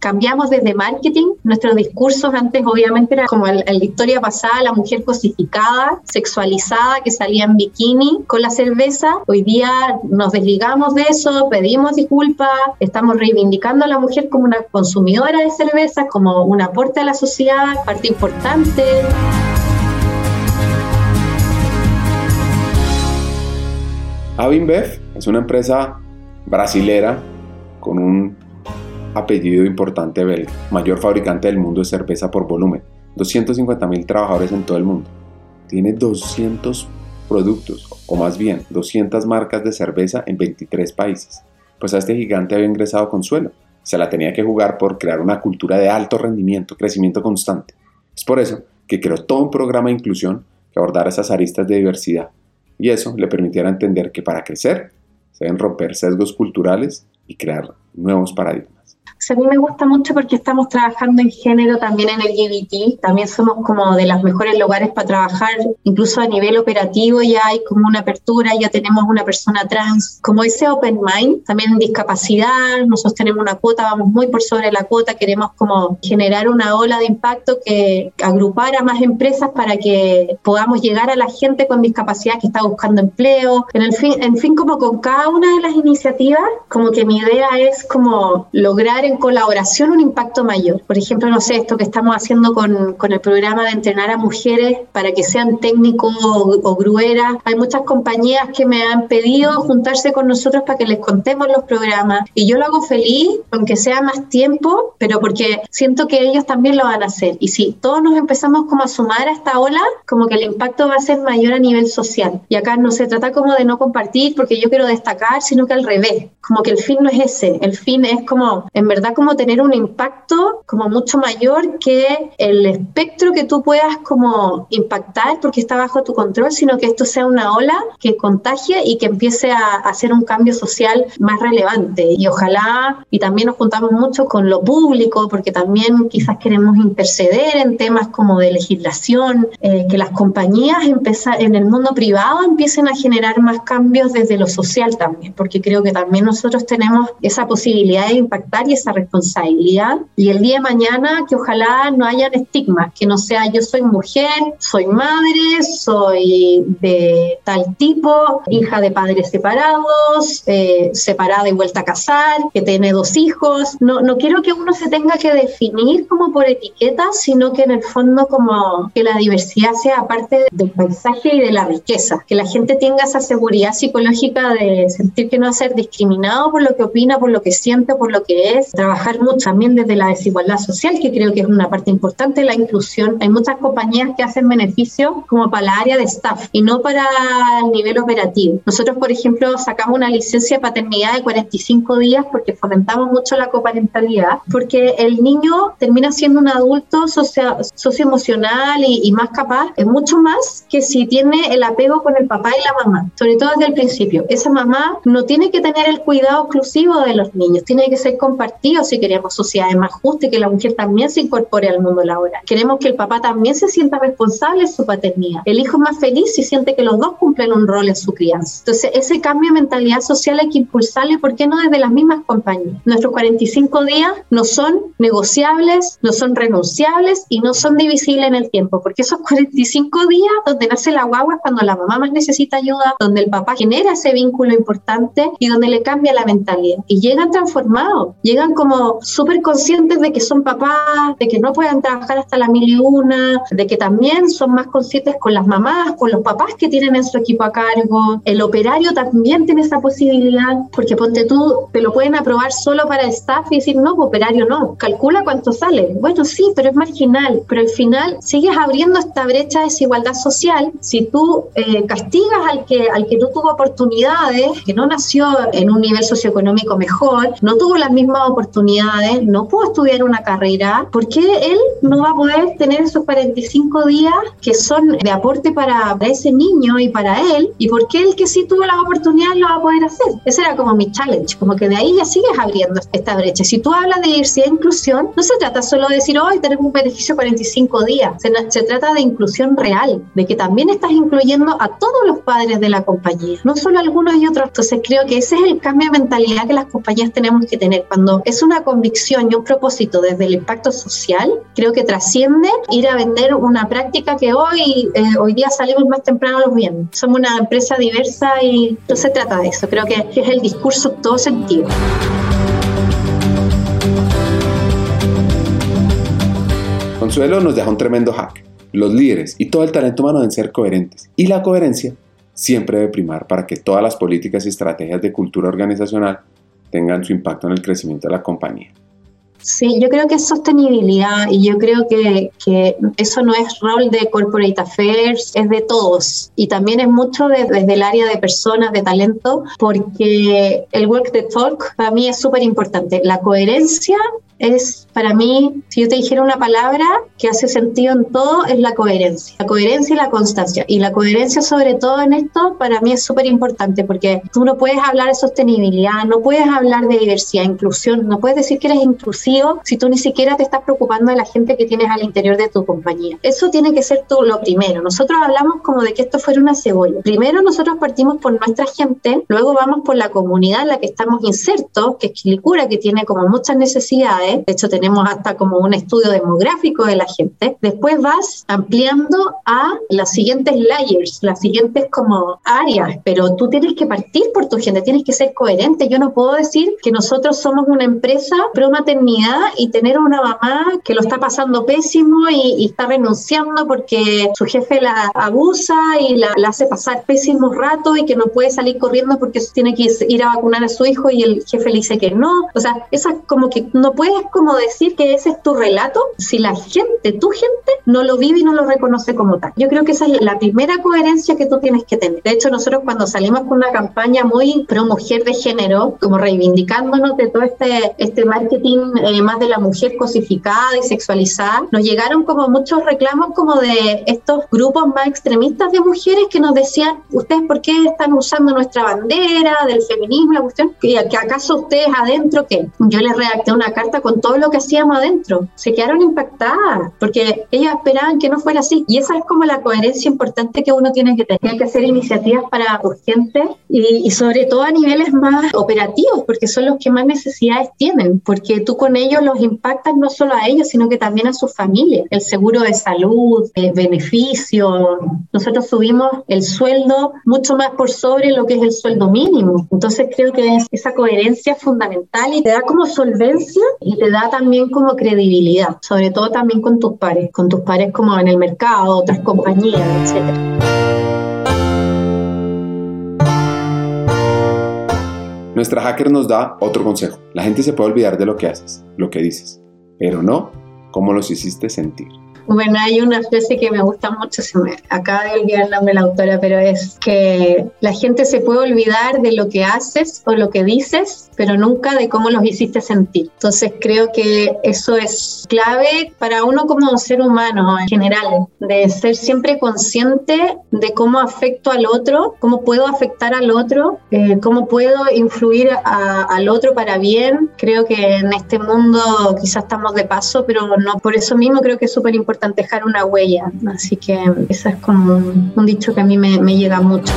Cambiamos desde marketing. Nuestros discursos antes obviamente era como en la historia pasada, la mujer cosificada, sexualizada, que salía en bikini con la cerveza. Hoy día nos desligamos de eso, pedimos disculpas, estamos reivindicando a la mujer como una consumidora de cerveza, como un aporte a la sociedad, parte importante. Avinbev es una empresa brasilera con un apellido importante belga, mayor fabricante del mundo de cerveza por volumen, 250 mil trabajadores en todo el mundo. Tiene 200 productos, o más bien 200 marcas de cerveza en 23 países. Pues a este gigante había ingresado Consuelo. Se la tenía que jugar por crear una cultura de alto rendimiento, crecimiento constante. Es por eso que creó todo un programa de inclusión que abordara esas aristas de diversidad y eso le permitiera entender que para crecer se deben romper sesgos culturales y crear nuevos paradigmas. A mí me gusta mucho porque estamos trabajando en género también en el LGBT, también somos como de los mejores lugares para trabajar, incluso a nivel operativo ya hay como una apertura, ya tenemos una persona trans, como ese open mind, también en discapacidad, nosotros tenemos una cuota, vamos muy por sobre la cuota, queremos como generar una ola de impacto que agrupar a más empresas para que podamos llegar a la gente con discapacidad que está buscando empleo, en, el fin, en fin como con cada una de las iniciativas, como que mi idea es como lograr en colaboración un impacto mayor. Por ejemplo, no sé, esto que estamos haciendo con, con el programa de entrenar a mujeres para que sean técnicos o, o grueras. Hay muchas compañías que me han pedido juntarse con nosotros para que les contemos los programas y yo lo hago feliz, aunque sea más tiempo, pero porque siento que ellos también lo van a hacer. Y si todos nos empezamos como a sumar a esta ola, como que el impacto va a ser mayor a nivel social. Y acá no se trata como de no compartir porque yo quiero destacar, sino que al revés, como que el fin no es ese, el fin es como en verdad da como tener un impacto como mucho mayor que el espectro que tú puedas como impactar porque está bajo tu control, sino que esto sea una ola que contagie y que empiece a hacer un cambio social más relevante. Y ojalá, y también nos juntamos mucho con lo público, porque también quizás queremos interceder en temas como de legislación, eh, que las compañías en el mundo privado empiecen a generar más cambios desde lo social también, porque creo que también nosotros tenemos esa posibilidad de impactar y esa responsabilidad. Y el día de mañana que ojalá no hayan estigmas, que no sea yo soy mujer, soy madre, soy de tal tipo, hija de padres separados, eh, separada y vuelta a casar, que tiene dos hijos. No, no quiero que uno se tenga que definir como por etiquetas, sino que en el fondo como que la diversidad sea parte del paisaje y de la riqueza, que la gente tenga esa seguridad psicológica de sentir que no va a ser discriminado por lo que opina, por lo que siente, por lo que es, trabajar mucho también desde la desigualdad social, que creo que es una parte importante de la inclusión. Hay muchas compañías que hacen beneficios como para la área de staff y no para el nivel operativo. Nosotros, por ejemplo, sacamos una licencia de paternidad de 45 días porque fomentamos mucho la coparentalidad, porque el niño termina siendo un adulto socio socioemocional y, y más capaz, es mucho más que si tiene el apego con el papá y la mamá, sobre todo desde el principio. Esa mamá no tiene que tener el cuidado exclusivo de los niños, tiene que ser si queremos sociedades más justas y que la mujer también se incorpore al mundo laboral. Queremos que el papá también se sienta responsable de su paternidad. El hijo es más feliz si siente que los dos cumplen un rol en su crianza. Entonces, ese cambio de mentalidad social hay que impulsarle, ¿por qué no desde las mismas compañías? Nuestros 45 días no son negociables, no son renunciables y no son divisibles en el tiempo, porque esos 45 días donde nace la guagua es cuando la mamá más necesita ayuda, donde el papá genera ese vínculo importante y donde le cambia la mentalidad. Y llegan transformados, llegan como súper conscientes de que son papás, de que no puedan trabajar hasta la mil y una, de que también son más conscientes con las mamás, con los papás que tienen en su equipo a cargo. El operario también tiene esa posibilidad, porque ponte tú, te lo pueden aprobar solo para staff y decir, no, operario no, calcula cuánto sale. Bueno, sí, pero es marginal, pero al final sigues abriendo esta brecha de desigualdad social si tú eh, castigas al que, al que no tuvo oportunidades, que no nació en un nivel socioeconómico mejor, no tuvo las mismas oportunidades, no pudo estudiar una carrera, ¿por qué él no va a poder tener esos 45 días que son de aporte para, ese niño y para él? ¿Y por qué el que sí tuvo la oportunidad lo va a poder hacer? Ese era como mi challenge, como que de ahí ya sigues abriendo esta brecha. Si tú hablas de diversidad e inclusión, no se trata solo de decir, hoy tenemos un beneficio 45 días, se, se trata de inclusión real, de que también estás incluyendo a todos los padres de la compañía, no solo algunos y otros. Entonces creo que ese es el cambio de mentalidad que las compañías tenemos que tener. Cuando es una convicción y un propósito desde el impacto social, creo que trasciende ir a vender una práctica que hoy, eh, hoy día salimos más temprano los viernes. Somos una empresa diversa y no se trata de eso. Creo que es el discurso todo sentido. Consuelo nos deja un tremendo hack. Los líderes y todo el talento humano deben ser coherentes. Y la coherencia siempre debe primar para que todas las políticas y estrategias de cultura organizacional tengan su impacto en el crecimiento de la compañía. Sí, yo creo que es sostenibilidad y yo creo que, eso no es rol de corporate affairs, es de todos. Y también es mucho desde el área de personas, de talento, porque el work the talk para mí es súper importante. La coherencia es para mí, si yo te dijera una palabra que hace sentido en todo, es la coherencia. La coherencia y la constancia. Y la coherencia sobre todo en esto, para mí es súper importante porque tú no puedes hablar de sostenibilidad, no puedes hablar de diversidad, inclusión, no puedes decir que eres inclusivo si tú ni siquiera te estás preocupando de la gente que tienes al interior de tu compañía. Eso tiene que ser tú lo primero. Nosotros hablamos como de que esto fuera una cebolla. Primero nosotros partimos por nuestra gente, luego vamos por la comunidad en la que estamos insertos, que es Quilicura, que tiene como muchas necesidades de hecho tenemos hasta como un estudio demográfico de la gente. Después vas ampliando a las siguientes layers, las siguientes como áreas, pero tú tienes que partir por tu gente, tienes que ser coherente. Yo no puedo decir que nosotros somos una empresa pro maternidad y tener una mamá que lo está pasando pésimo y, está renunciando porque su jefe la abusa y la, la hace pasar pésimo rato y que no puede salir corriendo porque tiene que ir a vacunar a su hijo y el jefe le dice que no. O sea, esa como que no puedes es como decir que ese es tu relato si la gente, tu gente, no lo vive y no lo reconoce como tal. Yo creo que esa es la primera coherencia que tú tienes que tener. De hecho, nosotros cuando salimos con una campaña muy pro mujer de género, como reivindicándonos de todo este, este marketing eh, más de la mujer cosificada y sexualizada, nos llegaron como muchos reclamos como de estos grupos más extremistas de mujeres que nos decían, ¿ustedes por qué están usando nuestra bandera del feminismo, la cuestión? ¿Que acaso ustedes adentro qué? Yo les redacté una carta con todo lo que hacíamos adentro. Se quedaron impactadas porque ellas esperaban que no fuera así. Y esa es como la coherencia importante que uno tiene que tener. Hay que hacer iniciativas para urgentes y, y sobre todo a niveles más operativos, porque son los que más necesidades tienen, porque tú con ellos los impactas no solo a ellos, sino que también a su familia. El seguro de salud, el beneficio. Nosotros subimos el sueldo mucho más por sobre lo que es el sueldo mínimo. Entonces creo que es esa coherencia fundamental y te da como solvencia y te da también como credibilidad, sobre todo también con tus pares, con tus pares como en el mercado, otras compañías, etcétera. Nuestra hacker nos da otro consejo. La gente se puede olvidar de lo que haces, lo que dices, pero no cómo los hiciste sentir. Bueno, hay una frase que me gusta mucho, se me acaba de olvidar el nombre de la autora, pero es que la gente se puede olvidar de lo que haces o lo que dices, pero nunca de cómo los hiciste sentir. Entonces creo que eso es clave para uno como ser humano en general, de ser siempre consciente de cómo afecto al otro, cómo puedo afectar al otro, eh, cómo puedo influir al otro para bien. Creo que en este mundo quizás estamos de paso, pero no por eso mismo creo que es súper importante dejar una huella. Así que esa es como un, dicho que a mí me, me llega mucho.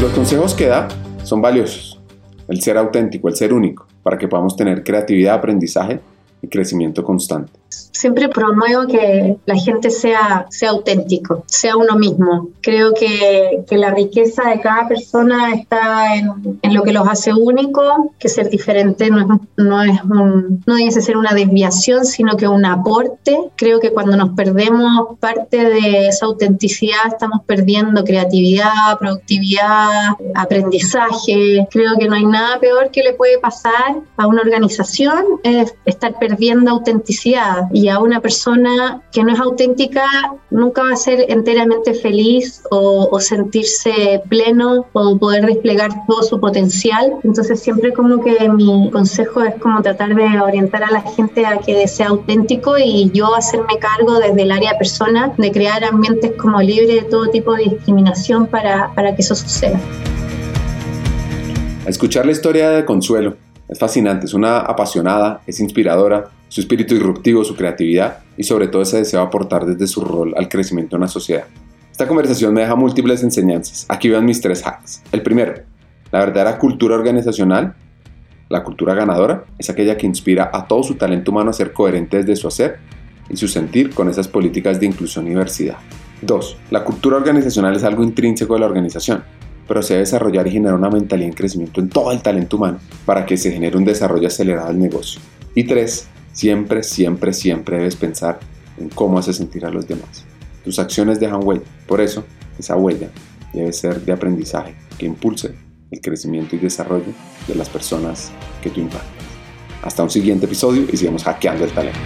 Los consejos que da son valiosos. El ser auténtico, el ser único, para que podamos tener creatividad, aprendizaje y crecimiento constante siempre promuevo que la gente sea, sea auténtico, sea uno mismo. Creo que, que la riqueza de cada persona está en, en, lo que los hace únicos, que ser diferente no, es, no, es un, no debe ser una desviación, sino que un aporte. Creo que cuando nos perdemos parte de esa autenticidad estamos perdiendo creatividad, productividad, aprendizaje. Creo que no hay nada peor que le puede pasar a una organización, es estar perdiendo autenticidad y a una persona que no es auténtica nunca va a ser enteramente feliz o, sentirse pleno o poder desplegar todo su potencial. Entonces siempre como que mi consejo es como tratar de orientar a la gente a que sea auténtico y yo hacerme cargo desde el área persona de crear ambientes como libres de todo tipo de discriminación para, para que eso suceda. escuchar la historia de Consuelo es fascinante, es una apasionada, es inspiradora, su espíritu disruptivo, su creatividad y sobre todo ese deseo de aportar desde su rol al crecimiento de una sociedad. Esta conversación me deja múltiples enseñanzas. Aquí van mis tres hacks. El primero, la verdadera cultura organizacional, la cultura ganadora, es aquella que inspira a todo su talento humano a ser coherente desde su hacer y su sentir con esas políticas de inclusión y diversidad. 2. La cultura organizacional es algo intrínseco de la organización pero se debe desarrollar y generar una mentalidad en crecimiento en todo el talento humano para que se genere un desarrollo acelerado del negocio. Y tres, siempre, siempre, siempre debes pensar en cómo haces sentir a los demás. Tus acciones dejan huella, por eso esa huella debe ser de aprendizaje que impulse el crecimiento y desarrollo de las personas que tú impactas. Hasta un siguiente episodio y sigamos hackeando el talento.